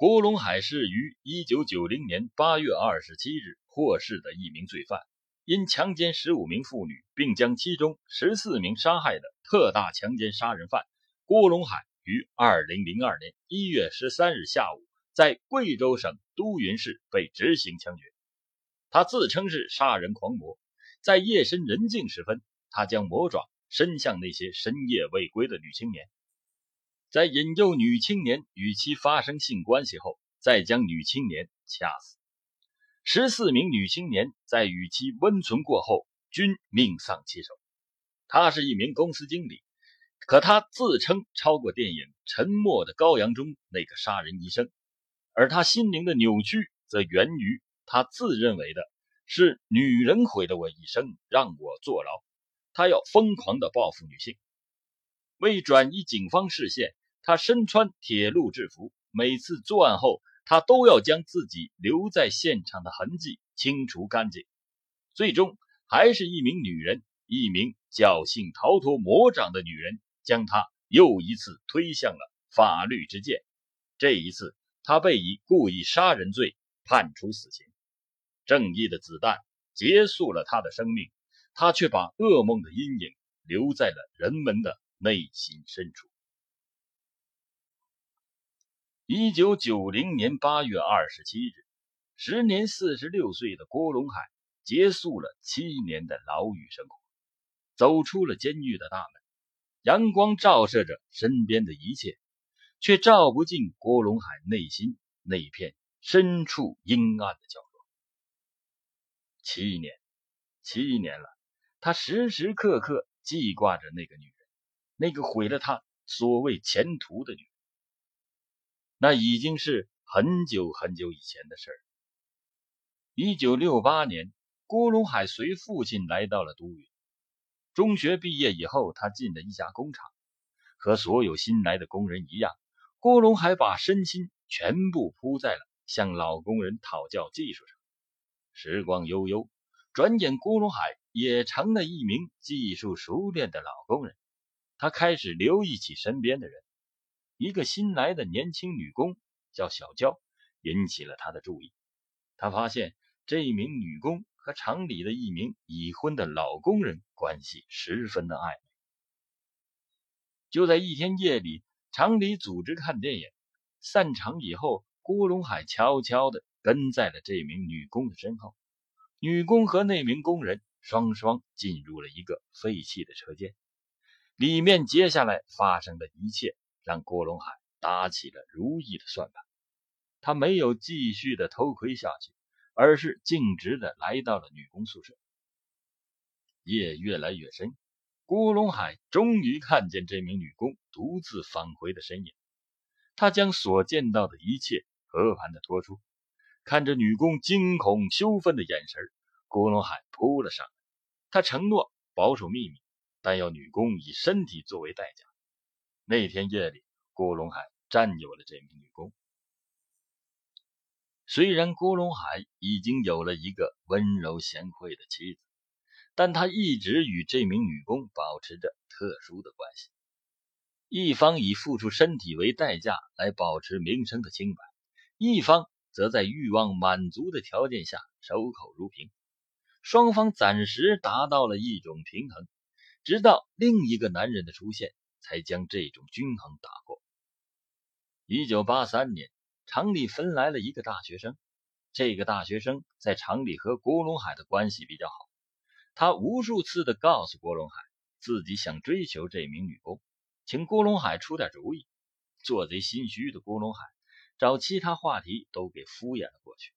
郭龙海是于一九九零年八月二十七日获释的一名罪犯，因强奸十五名妇女，并将其中十四名杀害的特大强奸杀人犯郭龙海于二零零二年一月十三日下午在贵州省都匀市被执行枪决。他自称是杀人狂魔，在夜深人静时分，他将魔爪伸向那些深夜未归的女青年，在引诱女青年与其发生性关系后，再将女青年掐死。十四名女青年在与其温存过后，均命丧其手。他是一名公司经理，可他自称超过电影《沉默的羔羊》中那个杀人医生，而他心灵的扭曲则源于。他自认为的是女人毁了我一生，让我坐牢。他要疯狂的报复女性。为转移警方视线，他身穿铁路制服。每次作案后，他都要将自己留在现场的痕迹清除干净。最终，还是一名女人，一名侥幸逃脱魔掌的女人，将他又一次推向了法律之剑。这一次，他被以故意杀人罪判处死刑。正义的子弹结束了他的生命，他却把噩梦的阴影留在了人们的内心深处。一九九零年八月二十七日，时年四十六岁的郭龙海结束了七年的牢狱生活，走出了监狱的大门。阳光照射着身边的一切，却照不进郭龙海内心那片深处阴暗的角落。七年，七年了，他时时刻刻记挂着那个女人，那个毁了他所谓前途的女人。那已经是很久很久以前的事儿。一九六八年，郭龙海随父亲来到了都匀。中学毕业以后，他进了一家工厂，和所有新来的工人一样，郭龙海把身心全部扑在了向老工人讨教技术上。时光悠悠，转眼郭龙海也成了一名技术熟练的老工人。他开始留意起身边的人，一个新来的年轻女工叫小娇，引起了他的注意。他发现这名女工和厂里的一名已婚的老工人关系十分的暧昧。就在一天夜里，厂里组织看电影，散场以后，郭龙海悄悄的。跟在了这名女工的身后，女工和那名工人双双进入了一个废弃的车间。里面接下来发生的一切，让郭龙海打起了如意的算盘。他没有继续的偷窥下去，而是径直的来到了女工宿舍。夜越来越深，郭龙海终于看见这名女工独自返回的身影。他将所见到的一切和盘的托出。看着女工惊恐羞愤的眼神，郭龙海扑了上来。他承诺保守秘密，但要女工以身体作为代价。那天夜里，郭龙海占有了这名女工。虽然郭龙海已经有了一个温柔贤惠的妻子，但他一直与这名女工保持着特殊的关系。一方以付出身体为代价来保持名声的清白，一方。则在欲望满足的条件下守口如瓶，双方暂时达到了一种平衡，直到另一个男人的出现，才将这种均衡打破。一九八三年，厂里分来了一个大学生，这个大学生在厂里和郭龙海的关系比较好，他无数次的告诉郭龙海自己想追求这名女工，请郭龙海出点主意。做贼心虚的郭龙海。找其他话题都给敷衍了过去。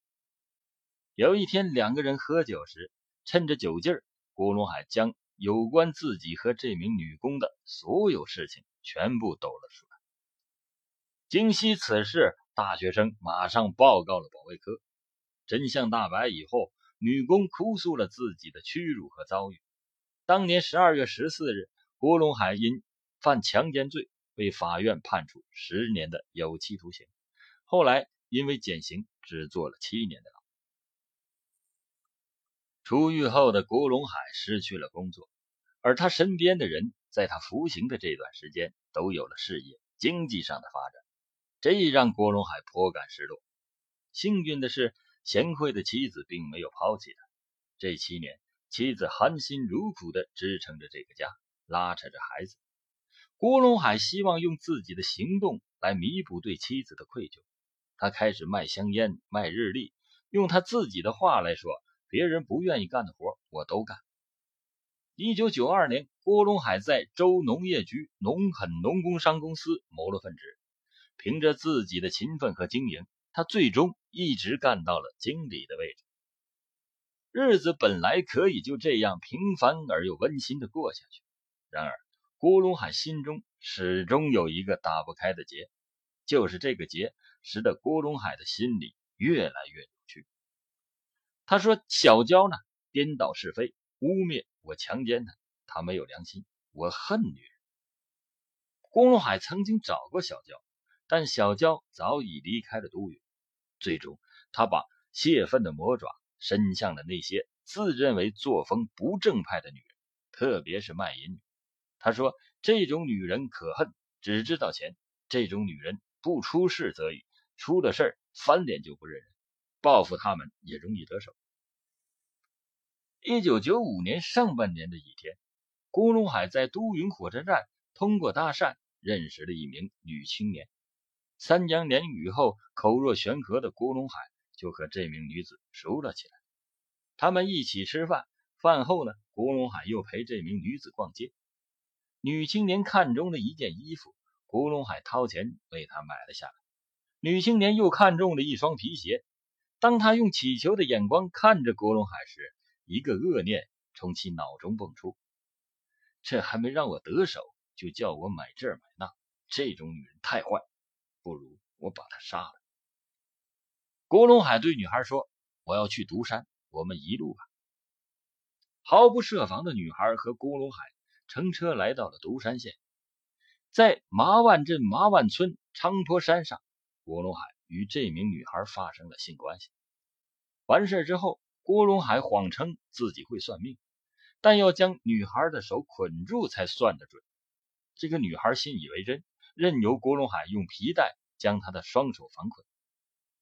有一天，两个人喝酒时，趁着酒劲儿，郭龙海将有关自己和这名女工的所有事情全部抖了出来。惊悉此事，大学生马上报告了保卫科。真相大白以后，女工哭诉了自己的屈辱和遭遇。当年十二月十四日，郭龙海因犯强奸罪被法院判处十年的有期徒刑。后来因为减刑，只坐了七年的。出狱后的郭龙海失去了工作，而他身边的人在他服刑的这段时间都有了事业、经济上的发展。这让郭龙海颇感失落。幸运的是，贤惠的妻子并没有抛弃他。这七年，妻子含辛茹苦地支撑着这个家，拉扯着孩子。郭龙海希望用自己的行动来弥补对妻子的愧疚。他开始卖香烟，卖日历。用他自己的话来说，别人不愿意干的活，我都干。一九九二年，郭龙海在州农业局农垦农工商公司谋了份职，凭着自己的勤奋和经营，他最终一直干到了经理的位置。日子本来可以就这样平凡而又温馨的过下去，然而郭龙海心中始终有一个打不开的结，就是这个结使得郭龙海的心里越来越。他说：“小娇呢，颠倒是非，污蔑。”我强奸她，她没有良心。我恨女人。郭龙海曾经找过小娇，但小娇早已离开了都匀。最终，他把泄愤的魔爪伸向了那些自认为作风不正派的女人，特别是卖淫女。他说：“这种女人可恨，只知道钱。这种女人不出事则已，出了事翻脸就不认人，报复他们也容易得手。”一九九五年上半年的一天，郭龙海在都匀火车站通过搭讪认识了一名女青年。三言两语后，口若悬河的郭龙海就和这名女子熟了起来。他们一起吃饭，饭后呢，郭龙海又陪这名女子逛街。女青年看中了一件衣服，郭龙海掏钱为她买了下来。女青年又看中了一双皮鞋，当她用乞求的眼光看着郭龙海时，一个恶念从其脑中蹦出，这还没让我得手，就叫我买这买那，这种女人太坏，不如我把她杀了。郭龙海对女孩说：“我要去独山，我们一路吧。”毫不设防的女孩和郭龙海乘车来到了独山县，在麻万镇麻万村昌坡山上，郭龙海与这名女孩发生了性关系。完事之后。郭龙海谎称自己会算命，但要将女孩的手捆住才算得准。这个女孩信以为真，任由郭龙海用皮带将她的双手反捆。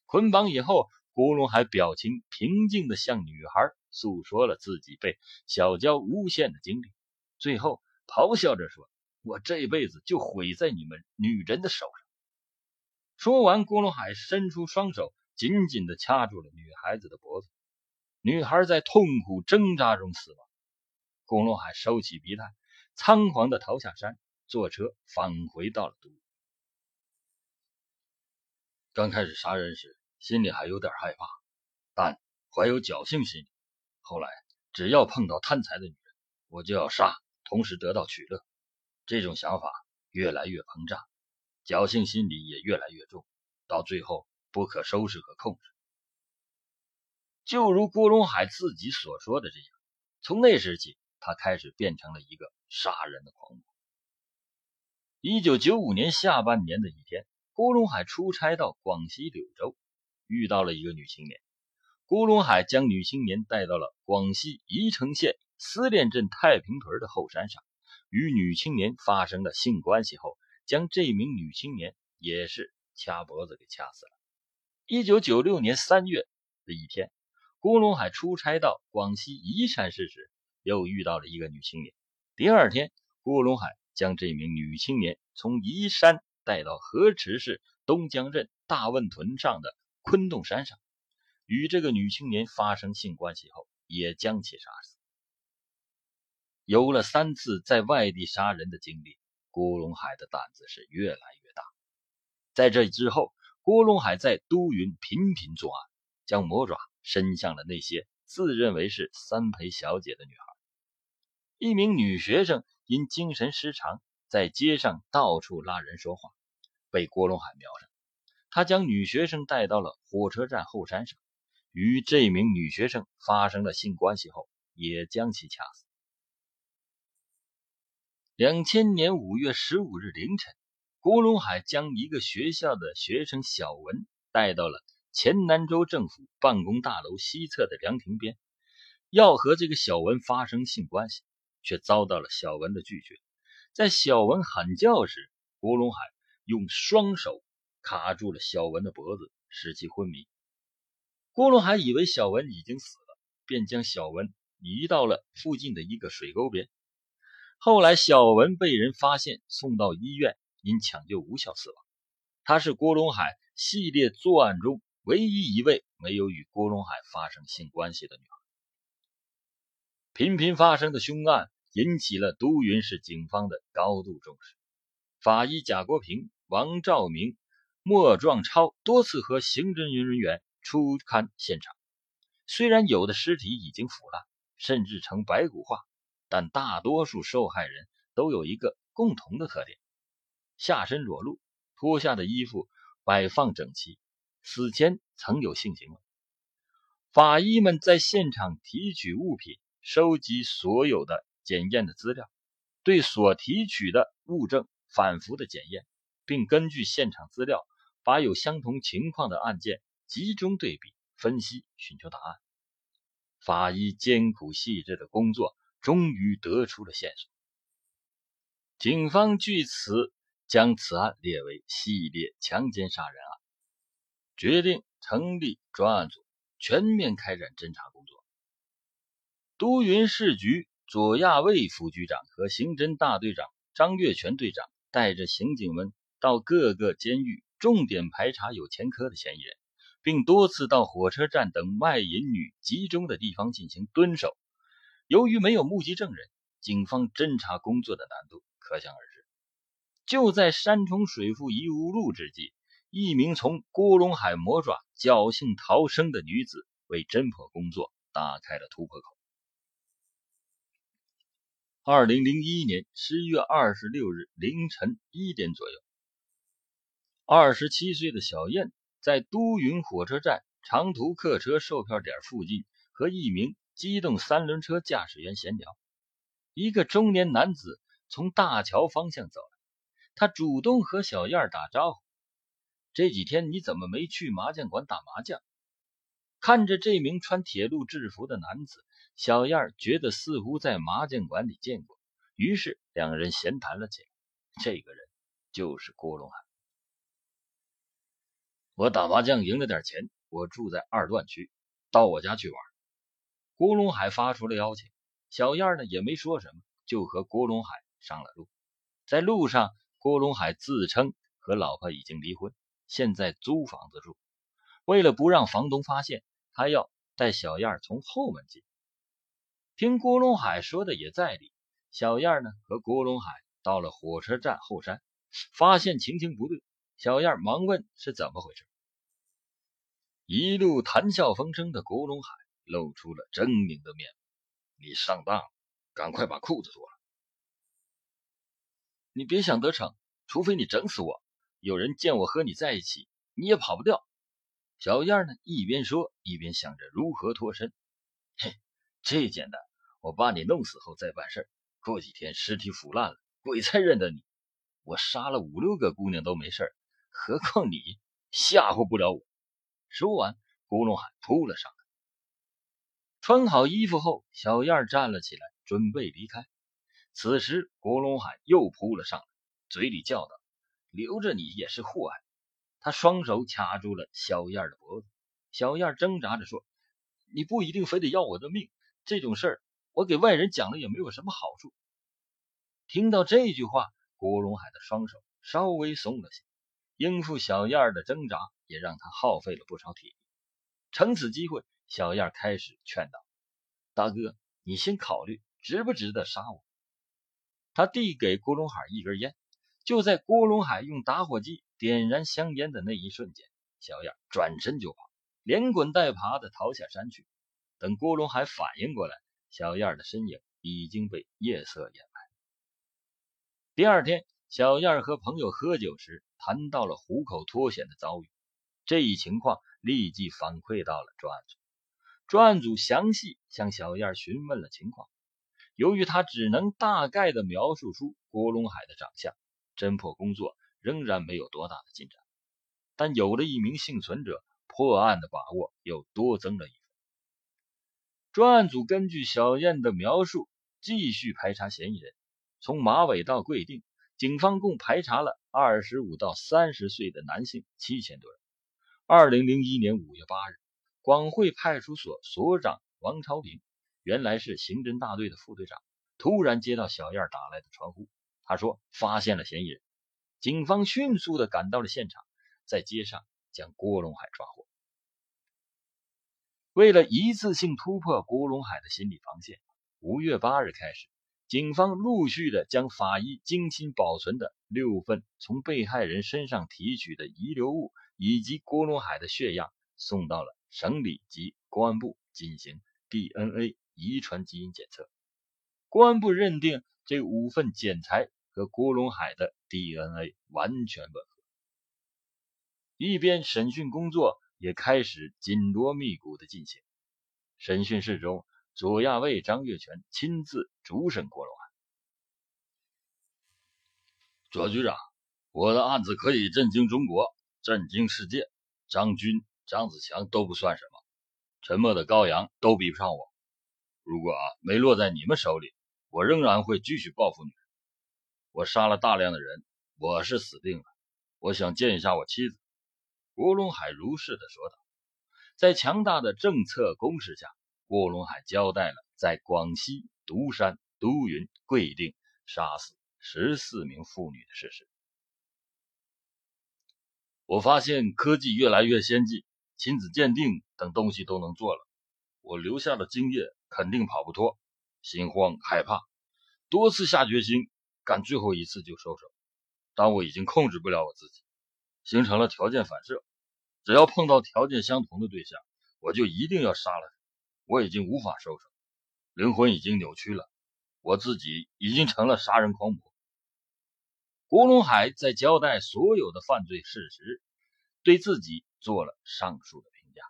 捆绑以后，郭龙海表情平静地向女孩诉说了自己被小娇诬陷的经历，最后咆哮着说：“我这辈子就毁在你们女人的手上。”说完，郭龙海伸出双手，紧紧地掐住了女孩子的脖子。女孩在痛苦挣扎中死亡。龚龙海收起皮带，仓皇的逃下山，坐车返回到了都。刚开始杀人时，心里还有点害怕，但怀有侥幸心理。后来，只要碰到贪财的女人，我就要杀，同时得到取乐。这种想法越来越膨胀，侥幸心理也越来越重，到最后不可收拾和控制。就如郭龙海自己所说的这样，从那时起，他开始变成了一个杀人的狂魔。一九九五年下半年的一天，郭龙海出差到广西柳州，遇到了一个女青年。郭龙海将女青年带到了广西宜城县思练镇太平屯的后山上，与女青年发生了性关系后，将这名女青年也是掐脖子给掐死了。一九九六年三月的一天。郭龙海出差到广西宜山市时，又遇到了一个女青年。第二天，郭龙海将这名女青年从宜山带到河池市东江镇大汶屯上的昆洞山上，与这个女青年发生性关系后，也将其杀死。有了三次在外地杀人的经历，郭龙海的胆子是越来越大。在这之后，郭龙海在都匀频频作案，将魔爪。伸向了那些自认为是三陪小姐的女孩。一名女学生因精神失常，在街上到处拉人说话，被郭龙海瞄上。他将女学生带到了火车站后山上，与这名女学生发生了性关系后，也将其掐死。两千年五月十五日凌晨，郭龙海将一个学校的学生小文带到了。黔南州政府办公大楼西侧的凉亭边，要和这个小文发生性关系，却遭到了小文的拒绝。在小文喊叫时，郭龙海用双手卡住了小文的脖子，使其昏迷。郭龙海以为小文已经死了，便将小文移到了附近的一个水沟边。后来，小文被人发现，送到医院，因抢救无效死亡。他是郭龙海系列作案中唯一一位没有与郭龙海发生性关系的女孩。频频发生的凶案引起了都匀市警方的高度重视。法医贾国平、王兆明、莫壮超多次和刑侦人员。初勘现场，虽然有的尸体已经腐烂，甚至成白骨化，但大多数受害人都有一个共同的特点：下身裸露，脱下的衣服摆放整齐，死前曾有性行为。法医们在现场提取物品，收集所有的检验的资料，对所提取的物证反复的检验，并根据现场资料，把有相同情况的案件。集中对比分析，寻求答案。法医艰苦细致的工作终于得出了线索。警方据此将此案列为系列强奸杀人案，决定成立专案组，全面开展侦查工作。都匀市局左亚卫副局长和刑侦大队长张月全队长带着刑警们到各个监狱，重点排查有前科的嫌疑人。并多次到火车站等卖淫女集中的地方进行蹲守。由于没有目击证人，警方侦查工作的难度可想而知。就在山重水复疑无路之际，一名从郭龙海魔爪侥幸逃生的女子为侦破工作打开了突破口。二零零一年十一月二十六日凌晨一点左右，二十七岁的小燕。在都匀火车站长途客车售票点附近，和一名机动三轮车驾驶员闲聊。一个中年男子从大桥方向走来，他主动和小燕打招呼：“这几天你怎么没去麻将馆打麻将？”看着这名穿铁路制服的男子，小燕觉得似乎在麻将馆里见过，于是两人闲谈了起来。这个人就是郭龙海。我打麻将赢了点钱，我住在二段区，到我家去玩。郭龙海发出了邀请，小燕呢也没说什么，就和郭龙海上了路。在路上，郭龙海自称和老婆已经离婚，现在租房子住。为了不让房东发现，他要带小燕从后门进。听郭龙海说的也在理，小燕呢和郭龙海到了火车站后山，发现情形不对，小燕忙问是怎么回事。一路谈笑风生的郭龙海露出了狰狞的面：“你上当了，赶快把裤子脱了！你别想得逞，除非你整死我。有人见我和你在一起，你也跑不掉。”小燕呢，一边说一边想着如何脱身。嘿，这简单，我把你弄死后再办事儿。过几天尸体腐烂了，鬼才认得你。我杀了五六个姑娘都没事儿，何况你吓唬不了我。说完，郭龙海扑了上来。穿好衣服后，小燕站了起来，准备离开。此时，郭龙海又扑了上来，嘴里叫道：“留着你也是祸害。”他双手掐住了小燕的脖子。小燕挣扎着说：“你不一定非得要我的命，这种事儿我给外人讲了也没有什么好处。”听到这句话，郭龙海的双手稍微松了些。应付小燕的挣扎，也让他耗费了不少体力。趁此机会，小燕开始劝道：“大哥，你先考虑值不值得杀我。”他递给郭龙海一根烟。就在郭龙海用打火机点燃香烟的那一瞬间，小燕转身就跑，连滚带爬的逃下山去。等郭龙海反应过来，小燕的身影已经被夜色掩埋。第二天，小燕和朋友喝酒时。谈到了虎口脱险的遭遇，这一情况立即反馈到了专案组。专案组详细向小燕询问了情况。由于他只能大概的描述出郭龙海的长相，侦破工作仍然没有多大的进展。但有了一名幸存者，破案的把握又多增了一分。专案组根据小燕的描述，继续排查嫌疑人，从马尾到贵定。警方共排查了二十五到三十岁的男性七千多人。二零零一年五月八日，广汇派出所所长王超平，原来是刑侦大队的副队长，突然接到小燕打来的传呼，他说发现了嫌疑人。警方迅速的赶到了现场，在街上将郭龙海抓获。为了一次性突破郭龙海的心理防线，五月八日开始，警方陆续的将法医精心保存的六份从被害人身上提取的遗留物以及郭龙海的血样送到了省里及公安部进行 DNA 遗传基因检测。公安部认定这五份检材和郭龙海的 DNA 完全吻合。一边审讯工作。也开始紧锣密鼓的进行。审讯室中，左亚卫张月全亲自主审郭龙海。左局长，我的案子可以震惊中国，震惊世界。张军、张子强都不算什么，沉默的羔羊都比不上我。如果啊没落在你们手里，我仍然会继续报复你们。我杀了大量的人，我是死定了。我想见一下我妻子。郭龙海如是的说道：“在强大的政策攻势下，郭龙海交代了在广西独山、都匀、贵定杀死十四名妇女的事实。我发现科技越来越先进，亲子鉴定等东西都能做了。我留下的精液肯定跑不脱，心慌害怕，多次下决心干最后一次就收手，但我已经控制不了我自己，形成了条件反射。”只要碰到条件相同的对象，我就一定要杀了他。我已经无法收手，灵魂已经扭曲了，我自己已经成了杀人狂魔。郭龙海在交代所有的犯罪事实，对自己做了上述的评价。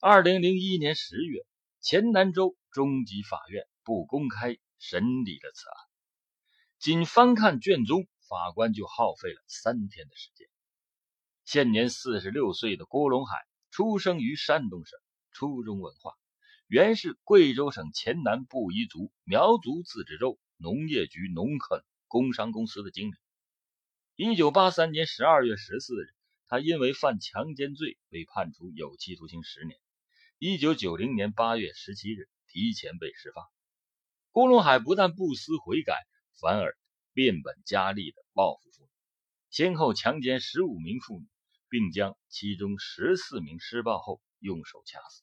二零零一年十月，黔南州中级法院不公开审理了此案，仅翻看卷宗，法官就耗费了三天的时间。现年四十六岁的郭龙海，出生于山东省，初中文化，原是贵州省黔南布依族苗族自治州农业局农垦工商公司的经理。一九八三年十二月十四日，他因为犯强奸罪被判处有期徒刑十年。一九九零年八月十七日，提前被释放。郭龙海不但不思悔改，反而变本加厉的报复妇女，先后强奸十五名妇女。并将其中十四名施暴后用手掐死。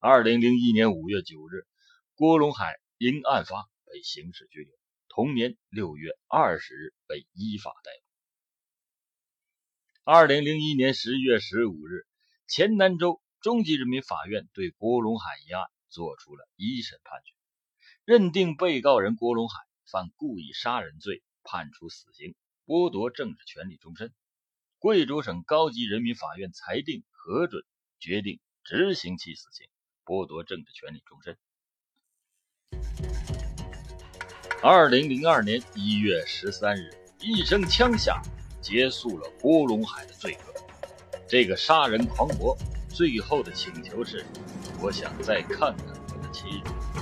二零零一年五月九日，郭龙海因案发被刑事拘留。同年六月二十日被依法逮捕。二零零一年十月十五日，黔南州中级人民法院对郭龙海一案作出了一审判决，认定被告人郭龙海犯故意杀人罪，判处死刑，剥夺政治权利终身。贵州省高级人民法院裁定核准，决定执行其死刑，剥夺政治权利终身。二零零二年一月十三日，一声枪响，结束了郭龙海的罪恶。这个杀人狂魔最后的请求是：我想再看看我的妻子。